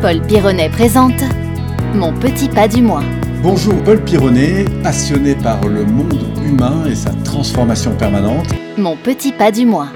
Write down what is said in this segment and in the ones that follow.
Paul Pironnet présente Mon petit pas du mois. Bonjour Paul Pironnet, passionné par le monde humain et sa transformation permanente. Mon petit pas du mois.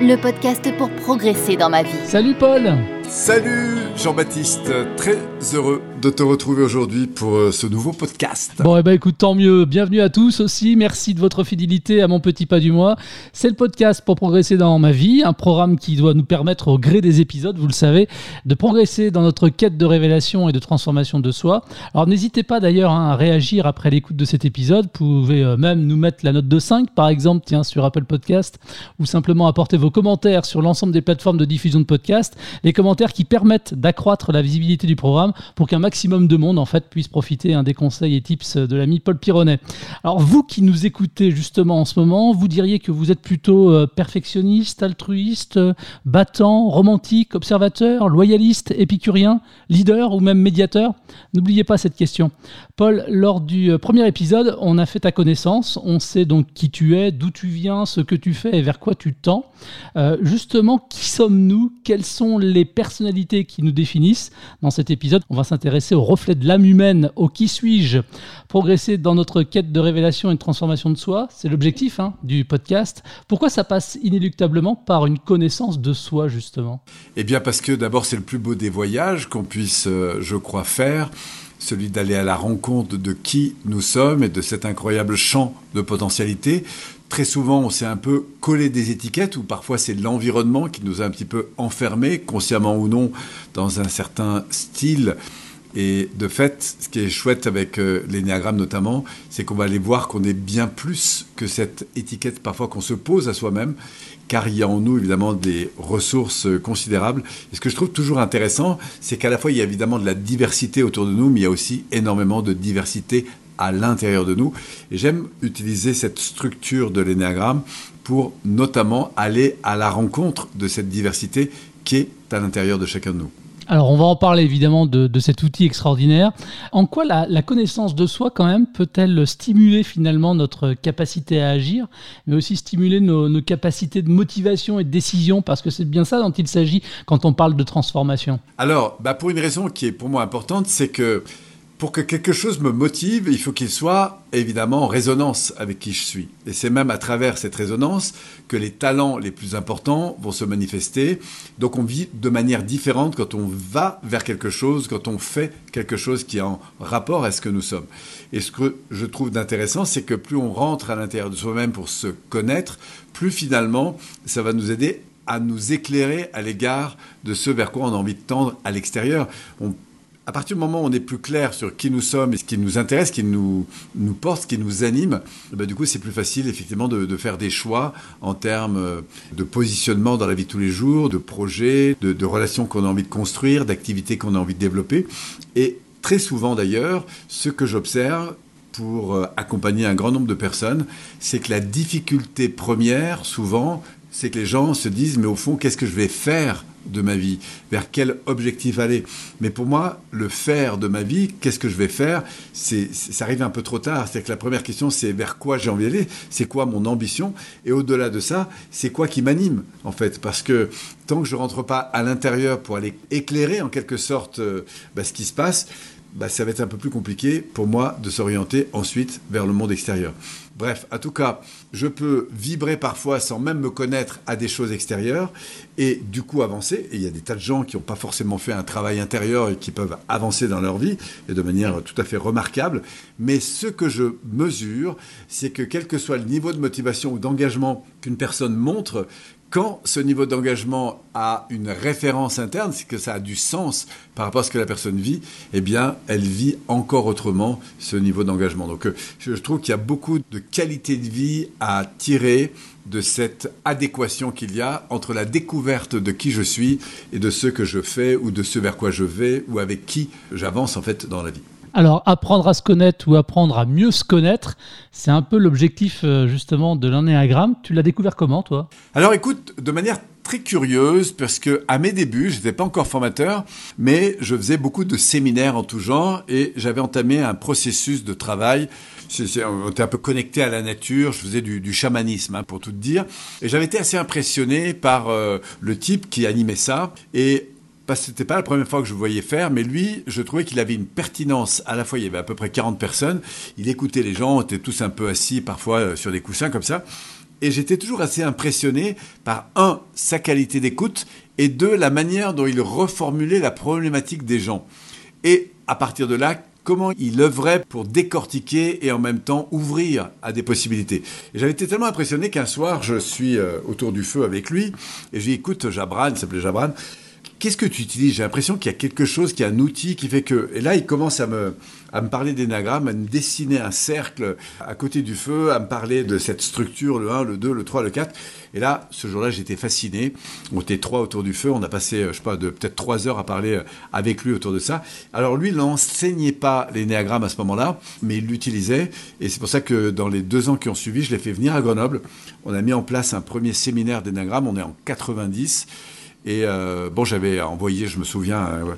Le podcast pour progresser dans ma vie. Salut Paul Salut Jean-Baptiste, très heureux de te retrouver aujourd'hui pour euh, ce nouveau podcast. Bon, et eh ben écoute, tant mieux. Bienvenue à tous aussi. Merci de votre fidélité à mon petit pas du mois. C'est le podcast pour progresser dans ma vie, un programme qui doit nous permettre au gré des épisodes, vous le savez, de progresser dans notre quête de révélation et de transformation de soi. Alors n'hésitez pas d'ailleurs hein, à réagir après l'écoute de cet épisode. Vous pouvez euh, même nous mettre la note de 5 par exemple, tiens, sur Apple Podcast, ou simplement apporter vos commentaires sur l'ensemble des plateformes de diffusion de podcasts. Les commentaires qui permettent d'accroître la visibilité du programme pour qu'un maximum de monde en fait puisse profiter un des conseils et tips de l'ami Paul Pironnet. Alors vous qui nous écoutez justement en ce moment, vous diriez que vous êtes plutôt euh, perfectionniste, altruiste, battant, romantique, observateur, loyaliste, épicurien, leader ou même médiateur? N'oubliez pas cette question. Paul, lors du euh, premier épisode, on a fait ta connaissance, on sait donc qui tu es, d'où tu viens, ce que tu fais et vers quoi tu tends. Euh, justement, qui sommes-nous? Quelles sont les personnalités qui nous définissent? Dans cet épisode, on va s'intéresser au reflet de l'âme humaine, au qui suis-je, progresser dans notre quête de révélation et de transformation de soi, c'est l'objectif hein, du podcast. Pourquoi ça passe inéluctablement par une connaissance de soi, justement? Eh bien parce que d'abord c'est le plus beau des voyages qu'on puisse, euh, je crois, faire celui d'aller à la rencontre de qui nous sommes et de cet incroyable champ de potentialité. Très souvent, on s'est un peu collé des étiquettes, ou parfois c'est l'environnement qui nous a un petit peu enfermés, consciemment ou non, dans un certain style et de fait, ce qui est chouette avec euh, l'énéagramme notamment, c'est qu'on va aller voir qu'on est bien plus que cette étiquette parfois qu'on se pose à soi-même, car il y a en nous évidemment des ressources considérables. Et ce que je trouve toujours intéressant, c'est qu'à la fois il y a évidemment de la diversité autour de nous, mais il y a aussi énormément de diversité à l'intérieur de nous. Et j'aime utiliser cette structure de l'énéagramme pour notamment aller à la rencontre de cette diversité qui est à l'intérieur de chacun de nous. Alors, on va en parler évidemment de, cet outil extraordinaire. En quoi la, connaissance de soi, quand même, peut-elle stimuler finalement notre capacité à agir, mais aussi stimuler nos, capacités de motivation et de décision? Parce que c'est bien ça dont il s'agit quand on parle de transformation. Alors, bah pour une raison qui est pour moi importante, c'est que pour que quelque chose me motive, il faut qu'il soit évidemment en résonance avec qui je suis. Et c'est même à travers cette résonance que les talents les plus importants vont se manifester. Donc on vit de manière différente quand on va vers quelque chose, quand on fait quelque chose qui est en rapport à ce que nous sommes. Et ce que je trouve d'intéressant, c'est que plus on rentre à l'intérieur de soi-même pour se connaître, plus finalement ça va nous aider à nous éclairer à l'égard de ce vers quoi on a envie de tendre à l'extérieur. À partir du moment où on est plus clair sur qui nous sommes et ce qui nous intéresse, ce qui nous, porte, ce qui nous anime, eh ben, du coup, c'est plus facile, effectivement, de, faire des choix en termes euh, de positionnement dans la vie de tous les jours, de projets, de, de relations qu'on a envie de construire, d'activités qu'on a envie de développer. Et très souvent, d'ailleurs, ce que j'observe, pour euh, accompagner un grand nombre de personnes, c'est que la difficulté première, souvent, c'est que les gens se disent, mais au fond, qu'est-ce que je vais faire de ma vie, vers quel objectif aller. Mais pour moi, le faire de ma vie, qu'est-ce que je vais faire, c'est, ça arrive un peu trop tard. C'est que la première question, c'est vers quoi j'ai envie d'aller, c'est quoi mon ambition, et au-delà de ça, c'est quoi qui m'anime, en fait? Parce que tant que je rentre pas à l'intérieur pour aller éclairer en quelque sorte euh, bah, ce qui se passe, bah, ça va être un peu plus compliqué pour moi de s'orienter ensuite vers le monde extérieur. Bref, en tout cas, je peux vibrer parfois sans même me connaître à des choses extérieures et du coup avancer. Et il y a des tas de gens qui n'ont pas forcément fait un travail intérieur et qui peuvent avancer dans leur vie et de manière tout à fait remarquable. Mais ce que je mesure, c'est que quel que soit le niveau de motivation ou d'engagement qu'une personne montre, quand ce niveau d'engagement a une référence interne, c'est que ça a du sens par rapport à ce que la personne vit, eh bien, elle vit encore autrement ce niveau d'engagement. Donc, euh, je trouve qu'il y a beaucoup de qualité de vie à tirer de cette adéquation qu'il y a entre la découverte de qui je suis et de ce que je fais ou de ce vers quoi je vais ou avec qui j'avance en fait dans la vie. Alors, apprendre à se connaître ou apprendre à mieux se connaître, c'est un peu l'objectif euh, justement de l'anéagramme. Tu l'as découvert comment, toi? Alors, écoute, de manière très curieuse parce que à mes débuts, je n'étais pas encore formateur, mais je faisais beaucoup de séminaires en tout genre et j'avais entamé un processus de travail. on était un peu connecté à la nature, je faisais du, chamanisme, hein, pour tout dire. Et j'avais été assez impressionné par euh, le type qui animait ça. Et parce que c'était pas la première fois que je le voyais faire, mais lui, je trouvais qu'il avait une pertinence. À la fois, il y avait à peu près 40 personnes. Il écoutait les gens, on était tous un peu assis, parfois euh, sur des coussins comme ça. Et j'étais toujours assez impressionné par, un, sa qualité d'écoute, et deux, la manière dont il reformulait la problématique des gens. Et à partir de là, comment il œuvrait pour décortiquer et en même temps ouvrir à des possibilités. J'avais été tellement impressionné qu'un soir, je suis euh, autour du feu avec lui, et je lui écoute, Jabran, il s'appelait Jabran, Qu'est-ce que tu utilises? J'ai l'impression qu'il y a quelque chose, qu'il y a un outil qui fait que. Et là, il commence à me, à me parler d'énagramme, à me dessiner un cercle à côté du feu, à me parler de cette structure, le 1, le 2, le 3, le 4. Et là, ce jour-là, j'étais fasciné. On était trois autour du feu. On a passé, euh, je sais pas, peut-être trois heures à parler euh, avec lui autour de ça. Alors lui, il n'enseignait pas l'énéagramme à ce moment-là, mais il l'utilisait. Et c'est pour ça que dans les deux ans qui ont suivi, je l'ai fait venir à Grenoble. On a mis en place un premier séminaire d'énéagramme. On est en 90. Et euh, bon, j'avais envoyé, je me souviens, euh,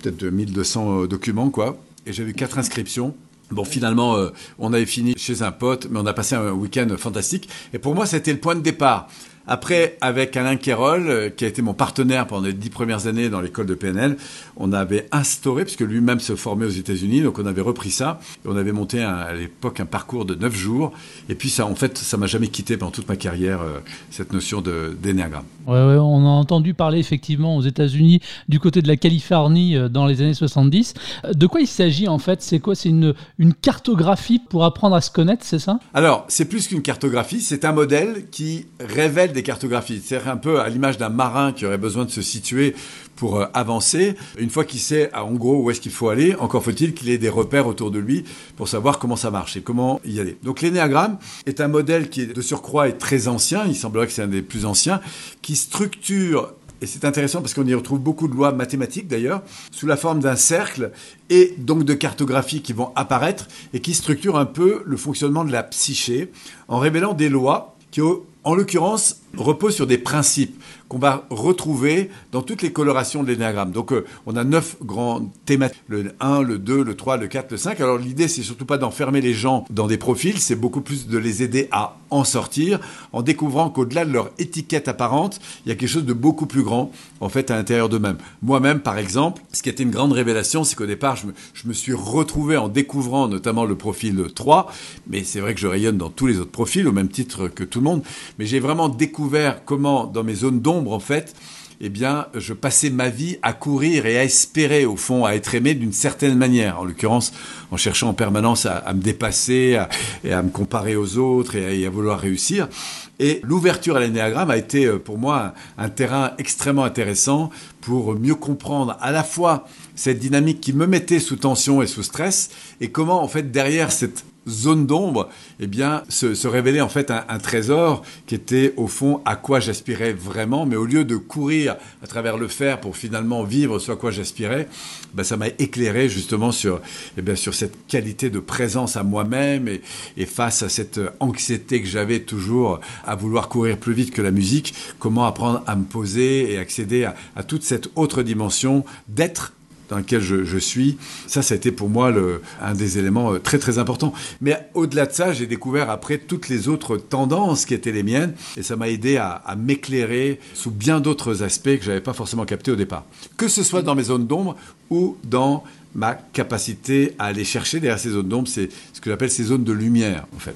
peut-être de 1200 euh, documents, quoi. Et j'avais eu quatre inscriptions. Bon, finalement, on avait fini chez un pote, mais on a passé un week-end fantastique. Et pour moi, c'était le point de départ. Après, avec Alain Kérol, euh, qui a été mon partenaire pendant les dix premières années dans l'école de PNL, on avait instauré, puisque lui-même se formait aux États-Unis, donc on avait repris ça, et on avait monté à l'époque un parcours de neuf jours. Et puis ça, en fait, ça m'a jamais quitté pendant toute ma carrière, euh, cette notion d'énéagramme. Ouais, ouais, on a entendu parler effectivement aux États-Unis, du côté de la Californie, euh, dans les années 70. De quoi il s'agit en fait? C'est quoi? C'est une, une cartographie pour apprendre à se connaître, c'est ça? Alors, c'est plus qu'une cartographie, c'est un modèle qui révèle des cartographies. C'est un peu à l'image d'un marin qui aurait besoin de se situer pour euh, avancer. Une fois qu'il sait en gros où est-ce qu'il faut aller, encore faut-il qu'il ait des repères autour de lui pour savoir comment ça marche et comment y aller. Donc l'énéagramme est un modèle qui de surcroît est très ancien, il semblerait que c'est un des plus anciens, qui structure et c'est intéressant parce qu'on y retrouve beaucoup de lois mathématiques d'ailleurs, sous la forme d'un cercle et donc de cartographies qui vont apparaître et qui structurent un peu le fonctionnement de la psyché en révélant des lois qui, en l'occurrence, repose sur des principes qu'on va retrouver dans toutes les colorations de l'énéagramme. Donc euh, on a neuf grands thématiques, le 1, le 2, le 3, le 4, le 5. Alors l'idée c'est surtout pas d'enfermer les gens dans des profils, c'est beaucoup plus de les aider à en sortir en découvrant qu'au-delà de leur étiquette apparente, il y a quelque chose de beaucoup plus grand en fait à l'intérieur d'eux-mêmes. Moi-même par exemple, ce qui a été une grande révélation, c'est qu'au départ je me, je me suis retrouvé en découvrant notamment le profil 3, mais c'est vrai que je rayonne dans tous les autres profils au même titre que tout le monde, mais j'ai vraiment découvert comment dans mes zones d'ombre en fait, eh bien, je passais ma vie à courir et à espérer, au fond, à être aimé d'une certaine manière. En l'occurrence, en cherchant en permanence à, me dépasser et à me comparer aux autres et à, vouloir réussir. Et l'ouverture à l'énéagramme a été euh, pour moi un, terrain extrêmement intéressant pour mieux comprendre à la fois cette dynamique qui me mettait sous tension et sous stress et comment en fait derrière cette zone d'ombre, eh bien, se, révélait en fait un, trésor qui était au fond à quoi j'aspirais vraiment, mais au lieu de courir à travers le fer pour finalement vivre ce à quoi j'aspirais, ben, ça m'a éclairé justement sur, eh bien, sur cette qualité de présence à moi-même et, face à cette anxiété que j'avais toujours à vouloir courir plus vite que la musique, comment apprendre à me poser et accéder à toute cette autre dimension d'être dans lequel je, suis. Ça, ça a été pour moi un des éléments euh, très très importants. Mais au-delà de ça, j'ai découvert après toutes les autres tendances qui étaient les miennes, et ça m'a aidé à, m'éclairer sous bien d'autres aspects que j'avais pas forcément captés au départ. Que ce soit dans mes zones d'ombre ou dans ma capacité à aller chercher derrière ces zones d'ombre, c'est ce que j'appelle ces zones de lumière, en fait.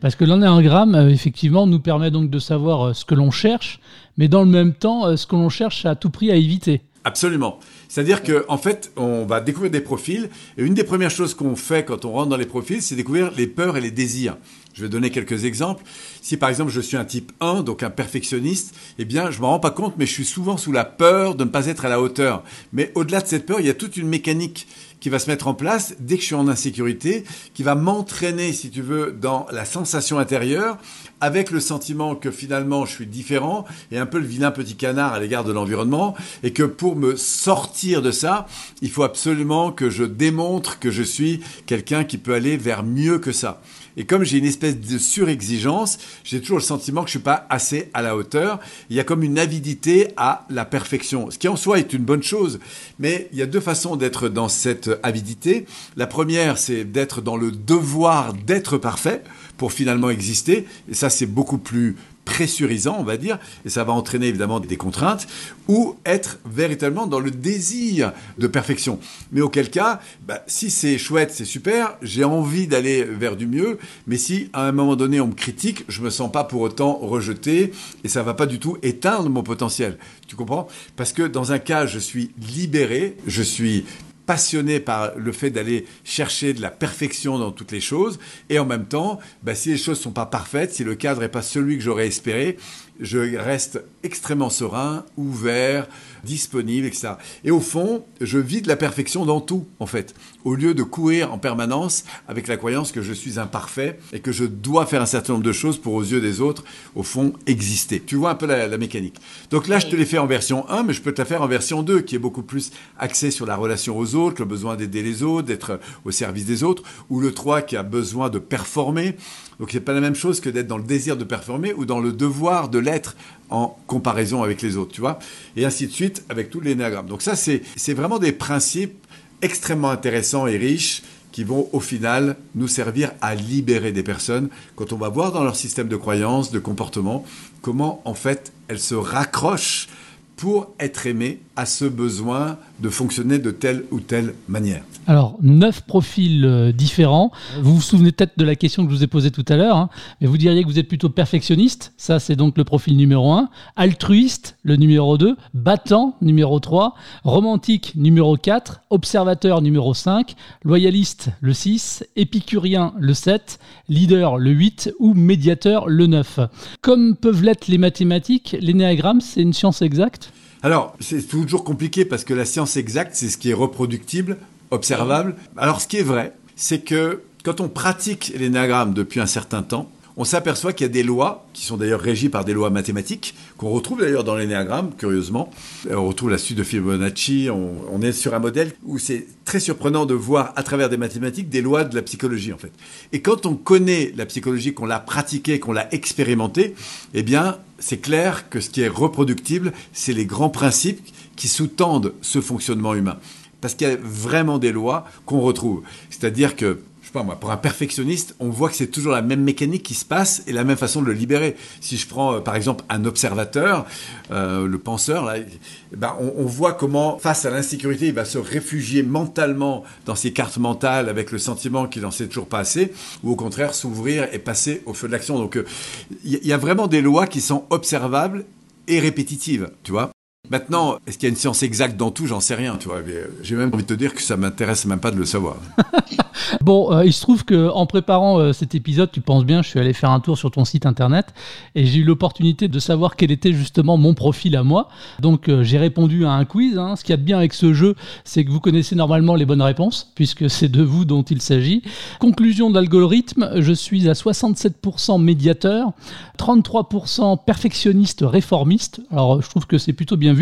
parce que l'énéagramme, euh, effectivement, nous permet donc de savoir euh, ce que l'on cherche, mais dans le même temps, ce que l'on cherche à tout prix à éviter. Absolument. C'est-à-dire qu'en en fait, on va découvrir des profils. Et une des premières choses qu'on fait quand on rentre dans les profils, c'est découvrir les peurs et les désirs. Je vais donner quelques exemples. Si par exemple je suis un type 1, donc un perfectionniste, eh bien je m'en rends pas compte, mais je suis souvent sous la peur de ne pas être à la hauteur. Mais au-delà de cette peur, il y a toute une mécanique qui va se mettre en place dès que je suis en insécurité, qui va m'entraîner, si tu veux, dans la sensation intérieure, avec le sentiment que finalement je suis différent et un peu le vilain petit canard à l'égard de l'environnement, et que pour me sortir de ça, il faut absolument que je démontre que je suis quelqu'un qui peut aller vers mieux que ça. Et comme j'ai une espèce de surexigence, j'ai toujours le sentiment que je suis pas assez à la hauteur. Il y a comme une avidité à la perfection, ce qui en soi est une bonne chose. Mais il y a deux façons d'être dans cette avidité. La première, c'est d'être dans le devoir d'être parfait pour finalement exister. Et ça, c'est beaucoup plus pressurisant, on va dire, et ça va entraîner évidemment des contraintes, ou être véritablement dans le désir de perfection. Mais auquel cas, bah, si c'est chouette, c'est super, j'ai envie d'aller vers du mieux, mais si à un moment donné on me critique, je me sens pas pour autant rejeté, et ça va pas du tout éteindre mon potentiel. Tu comprends? Parce que dans un cas, je suis libéré, je suis passionné par le fait d'aller chercher de la perfection dans toutes les choses, et en même temps, bah, si les choses sont pas parfaites, si le cadre n'est pas celui que j'aurais espéré, je reste extrêmement serein, ouvert, disponible, etc. Et au fond, je vis de la perfection dans tout, en fait, au lieu de courir en permanence avec la croyance que je suis imparfait et que je dois faire un certain nombre de choses pour, aux yeux des autres, au fond, exister. Tu vois un peu la, mécanique. Donc là, je te l'ai fait en version 1, mais je peux te la faire en version 2, qui est beaucoup plus axée sur la relation aux autres, le besoin d'aider les autres, d'être au service des autres, ou le 3 qui a besoin de performer. Donc c'est pas la même chose que d'être dans le désir de performer ou dans le devoir de l'être en comparaison avec les autres, tu vois, et ainsi de suite avec les l'énéagramme. Donc ça, c'est vraiment des principes extrêmement intéressants et riches qui vont au final nous servir à libérer des personnes quand on va voir dans leur système de croyances, de comportement, comment en fait elles se raccrochent pour être aimées à ce besoin de fonctionner de telle ou telle manière. Alors, neuf profils euh, différents. Vous vous souvenez peut-être de la question que je vous ai posée tout à l'heure, hein, mais vous diriez que vous êtes plutôt perfectionniste, ça c'est donc le profil numéro 1, altruiste, le numéro 2, battant, numéro 3, romantique, numéro 4, observateur, numéro 5, loyaliste, le 6, épicurien, le 7, leader, le 8 ou médiateur, le 9. Comme peuvent l'être les mathématiques, l'énéagramme, c'est une science exacte alors, c'est toujours compliqué parce que la science exacte, c'est ce qui est reproductible, observable. Alors, ce qui est vrai, c'est que quand on pratique l'énagramme depuis un certain temps, on s'aperçoit qu'il y a des lois, qui sont d'ailleurs régies par des lois mathématiques, qu'on retrouve d'ailleurs dans l'énéagramme, curieusement. On retrouve la suite de Fibonacci, on, est sur un modèle où c'est très surprenant de voir à travers des mathématiques des lois de la psychologie, en fait. Et quand on connaît la psychologie, qu'on l'a pratiquée, qu'on l'a expérimentée, eh bien, c'est clair que ce qui est reproductible, c'est les grands principes qui sous-tendent ce fonctionnement humain. Parce qu'il y a vraiment des lois qu'on retrouve. C'est-à-dire que pour un perfectionniste, on voit que c'est toujours la même mécanique qui se passe et la même façon de le libérer. Si je prends euh, par exemple un observateur, euh, le penseur, là, eh ben, on, voit comment, face à l'insécurité, il va se réfugier mentalement dans ses cartes mentales avec le sentiment qu'il n'en sait toujours pas assez, ou au contraire s'ouvrir et passer au feu de l'action. Donc il euh, y, y a vraiment des lois qui sont observables et répétitives, tu vois. Maintenant, est-ce qu'il y a une science exacte dans tout? J'en sais rien, tu vois. J'ai même envie de te dire que ça m'intéresse même pas de le savoir. bon, euh, il se trouve que en préparant euh, cet épisode, tu penses bien, je suis allé faire un tour sur ton site internet et j'ai eu l'opportunité de savoir quel était justement mon profil à moi. Donc euh, j'ai répondu à un quiz. Hein. Ce qu'il y a de bien avec ce jeu, c'est que vous connaissez normalement les bonnes réponses puisque c'est de vous dont il s'agit. Conclusion de l'algorithme, je suis à 67% médiateur, 33% perfectionniste réformiste. Alors je trouve que c'est plutôt bien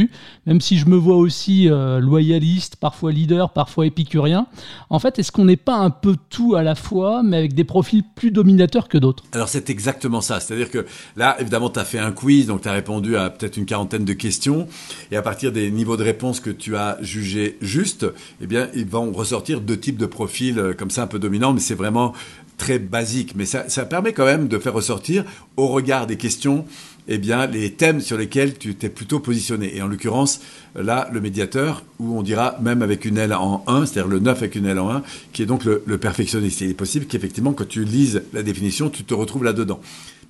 même si je me vois aussi euh, loyaliste, parfois leader, parfois épicurien. En fait, est-ce qu'on n'est pas un peu tout à la fois, mais avec des profils plus dominateurs que d'autres? Alors c'est exactement ça. C'est-à-dire que là, évidemment, tu as fait un quiz, donc tu as répondu à peut-être une quarantaine de questions, et à partir des niveaux de réponse que tu as jugés justes, eh bien, ils vont ressortir deux types de profils euh, comme ça un peu dominants, mais c'est vraiment très basique. Mais ça permet quand même de faire ressortir, au regard des questions, eh bien, les thèmes sur lesquels tu t'es plutôt positionné. Et en l'occurrence, là, le médiateur, où on dira même avec une L en 1, c'est-à-dire le 9 avec une L en 1, qui est donc le, le perfectionniste. il est possible qu'effectivement, quand tu lises la définition, tu te retrouves là-dedans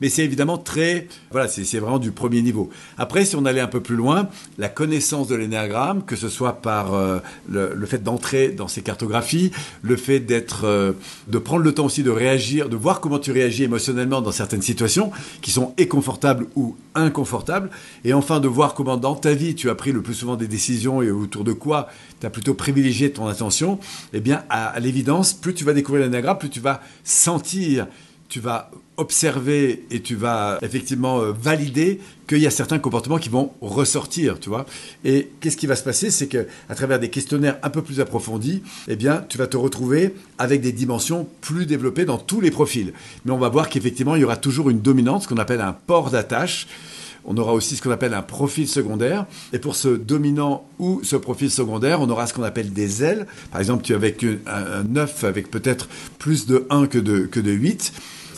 mais c'est évidemment très, voilà, c'est vraiment du premier niveau. Après, si on allait un peu plus loin, la connaissance de l'énéagramme, que ce soit par euh, le, fait d'entrer dans ces cartographies, le fait d'être, euh, de prendre le temps aussi de réagir, de voir comment tu réagis émotionnellement dans certaines situations qui sont inconfortables ou inconfortables, et enfin de voir comment dans ta vie tu as pris le plus souvent des décisions et autour de quoi tu as plutôt privilégié ton attention, eh bien, à, à l'évidence, plus tu vas découvrir l'énéagramme, plus tu vas sentir tu vas observer et tu vas effectivement euh, valider qu'il y a certains comportements qui vont ressortir, tu vois. Et qu'est-ce qui va se passer? C'est que à travers des questionnaires un peu plus approfondis, eh bien, tu vas te retrouver avec des dimensions plus développées dans tous les profils. Mais on va voir qu'effectivement, il y aura toujours une dominante, ce qu'on appelle un port d'attache. On aura aussi ce qu'on appelle un profil secondaire. Et pour ce dominant ou ce profil secondaire, on aura ce qu'on appelle des ailes. Par exemple, tu as avec un, 9 avec peut-être plus de 1 que de, que de 8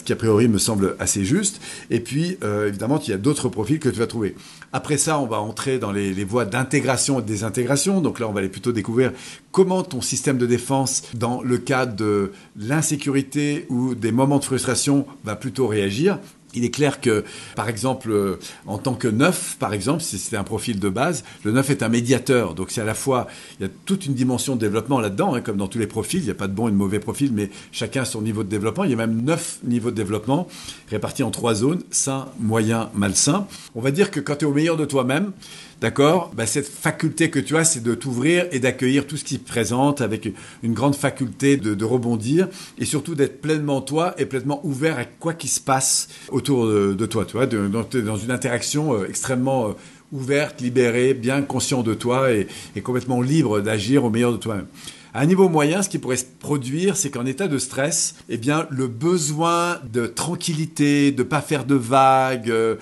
qui a priori me semble assez juste. Et puis, euh, évidemment, il y a d'autres profils que tu vas trouver. Après ça, on va entrer dans les, les voies d'intégration et de désintégration. Donc là, on va aller plutôt découvrir comment ton système de défense, dans le cas de l'insécurité ou des moments de frustration, va plutôt réagir. Il est clair que, par exemple, euh, en tant que neuf, par exemple, si c'était un profil de base, le neuf est un médiateur. Donc c'est à la fois, il y a toute une dimension de développement là-dedans, hein, comme dans tous les profils. Il n'y a pas de bon et de mauvais profil, mais chacun a son niveau de développement. Il y a même neuf niveaux de développement répartis en trois zones, sain, moyen, malsain. On va dire que quand tu es au meilleur de toi-même, D'accord bah, Cette faculté que tu as, c'est de t'ouvrir et d'accueillir tout ce qui se présente avec une grande faculté de, rebondir et surtout d'être pleinement toi et pleinement ouvert à quoi qui se passe autour de, toi. Tu vois, dans, une interaction euh, extrêmement euh, ouverte, libérée, bien conscient de toi et, et complètement libre d'agir au meilleur de toi-même. À un niveau moyen, ce qui pourrait se produire, c'est qu'en état de stress, eh bien, le besoin de tranquillité, de pas faire de vagues, euh,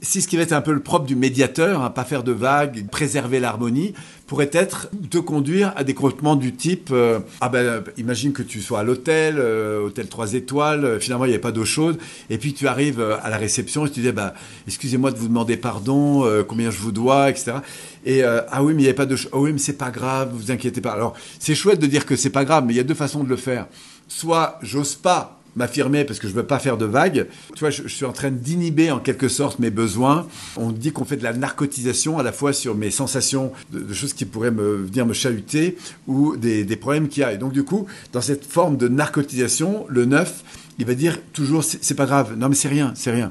c'est ce qui va être un peu le propre du médiateur, hein, pas faire de vagues, préserver l'harmonie, pourrait être te conduire à des comportements du type euh, ah ben imagine que tu sois à l'hôtel, euh, hôtel 3 étoiles, euh, finalement il n'y avait pas d'eau chaude, et puis tu arrives euh, à la réception et tu dis bah excusez-moi de vous demander pardon, euh, combien je vous dois, etc. Et ah oui mais il n'y avait pas de, oh oui mais c'est pas grave, vous inquiétez pas. Alors c'est chouette de dire que c'est pas grave, mais il y a deux façons de le faire. Soit j'ose pas m'affirmer parce que je veux pas faire de vagues. Tu vois, je, suis en train d'inhiber en quelque sorte mes besoins. On dit qu'on fait de la narcotisation à la fois sur mes sensations de, de choses qui pourraient me venir me chahuter ou des, des problèmes qu'il y a. Et donc du coup, dans cette forme de narcotisation, le neuf, il va dire toujours c'est pas grave. Non mais c'est rien, c'est rien.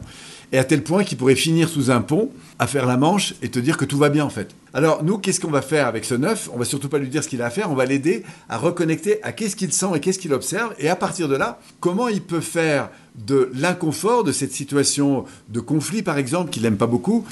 Et à tel point qu'il pourrait finir sous un pont à faire la manche et te dire que tout va bien en fait. Alors nous, qu'est-ce qu'on va faire avec ce neuf? On va surtout pas lui dire ce qu'il a à faire, on va l'aider à reconnecter à qu'est-ce qu'il sent et qu'est-ce qu'il observe, et à partir de là, comment il peut faire de l'inconfort de cette situation de conflit par exemple qu'il n'aime pas beaucoup,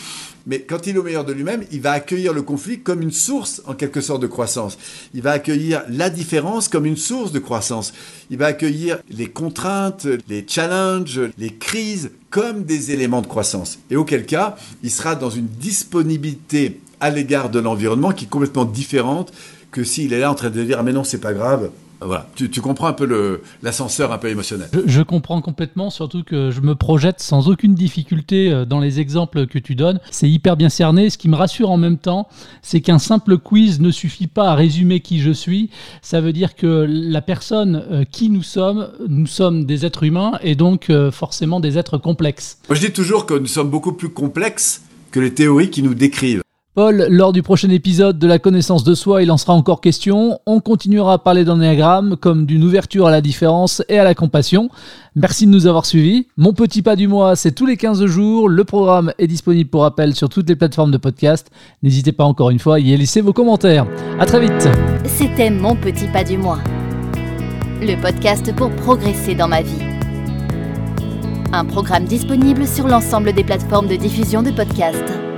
mais quand il est au meilleur de lui-même, il va accueillir le conflit comme une source en quelque sorte de croissance. Il va accueillir la différence comme une source de croissance. Il va accueillir les contraintes, les challenges, les crises comme des éléments de croissance. Et auquel cas, il sera dans une disponibilité à l'égard de l'environnement qui est complètement différente que s'il est là en train de dire ah mais non c'est pas grave voilà, tu, tu, comprends un peu l'ascenseur un peu émotionnel. Je, je, comprends complètement, surtout que je me projette sans aucune difficulté euh, dans les exemples que tu donnes. C'est hyper bien cerné. Ce qui me rassure en même temps, c'est qu'un simple quiz ne suffit pas à résumer qui je suis. Ça veut dire que la personne euh, qui nous sommes, nous sommes des êtres humains et donc euh, forcément des êtres complexes. Moi je dis toujours que nous sommes beaucoup plus complexes que les théories qui nous décrivent. Paul, lors du prochain épisode de la connaissance de soi, il en sera encore question. On continuera à parler d'ennéagramme comme d'une ouverture à la différence et à la compassion. Merci de nous avoir suivis. Mon petit pas du mois, c'est tous les 15 jours. Le programme est disponible pour appel sur toutes les plateformes de podcast. N'hésitez pas encore une fois à y laisser vos commentaires. À très vite. C'était Mon petit pas du mois. Le podcast pour progresser dans ma vie. Un programme disponible sur l'ensemble des plateformes de diffusion de podcasts.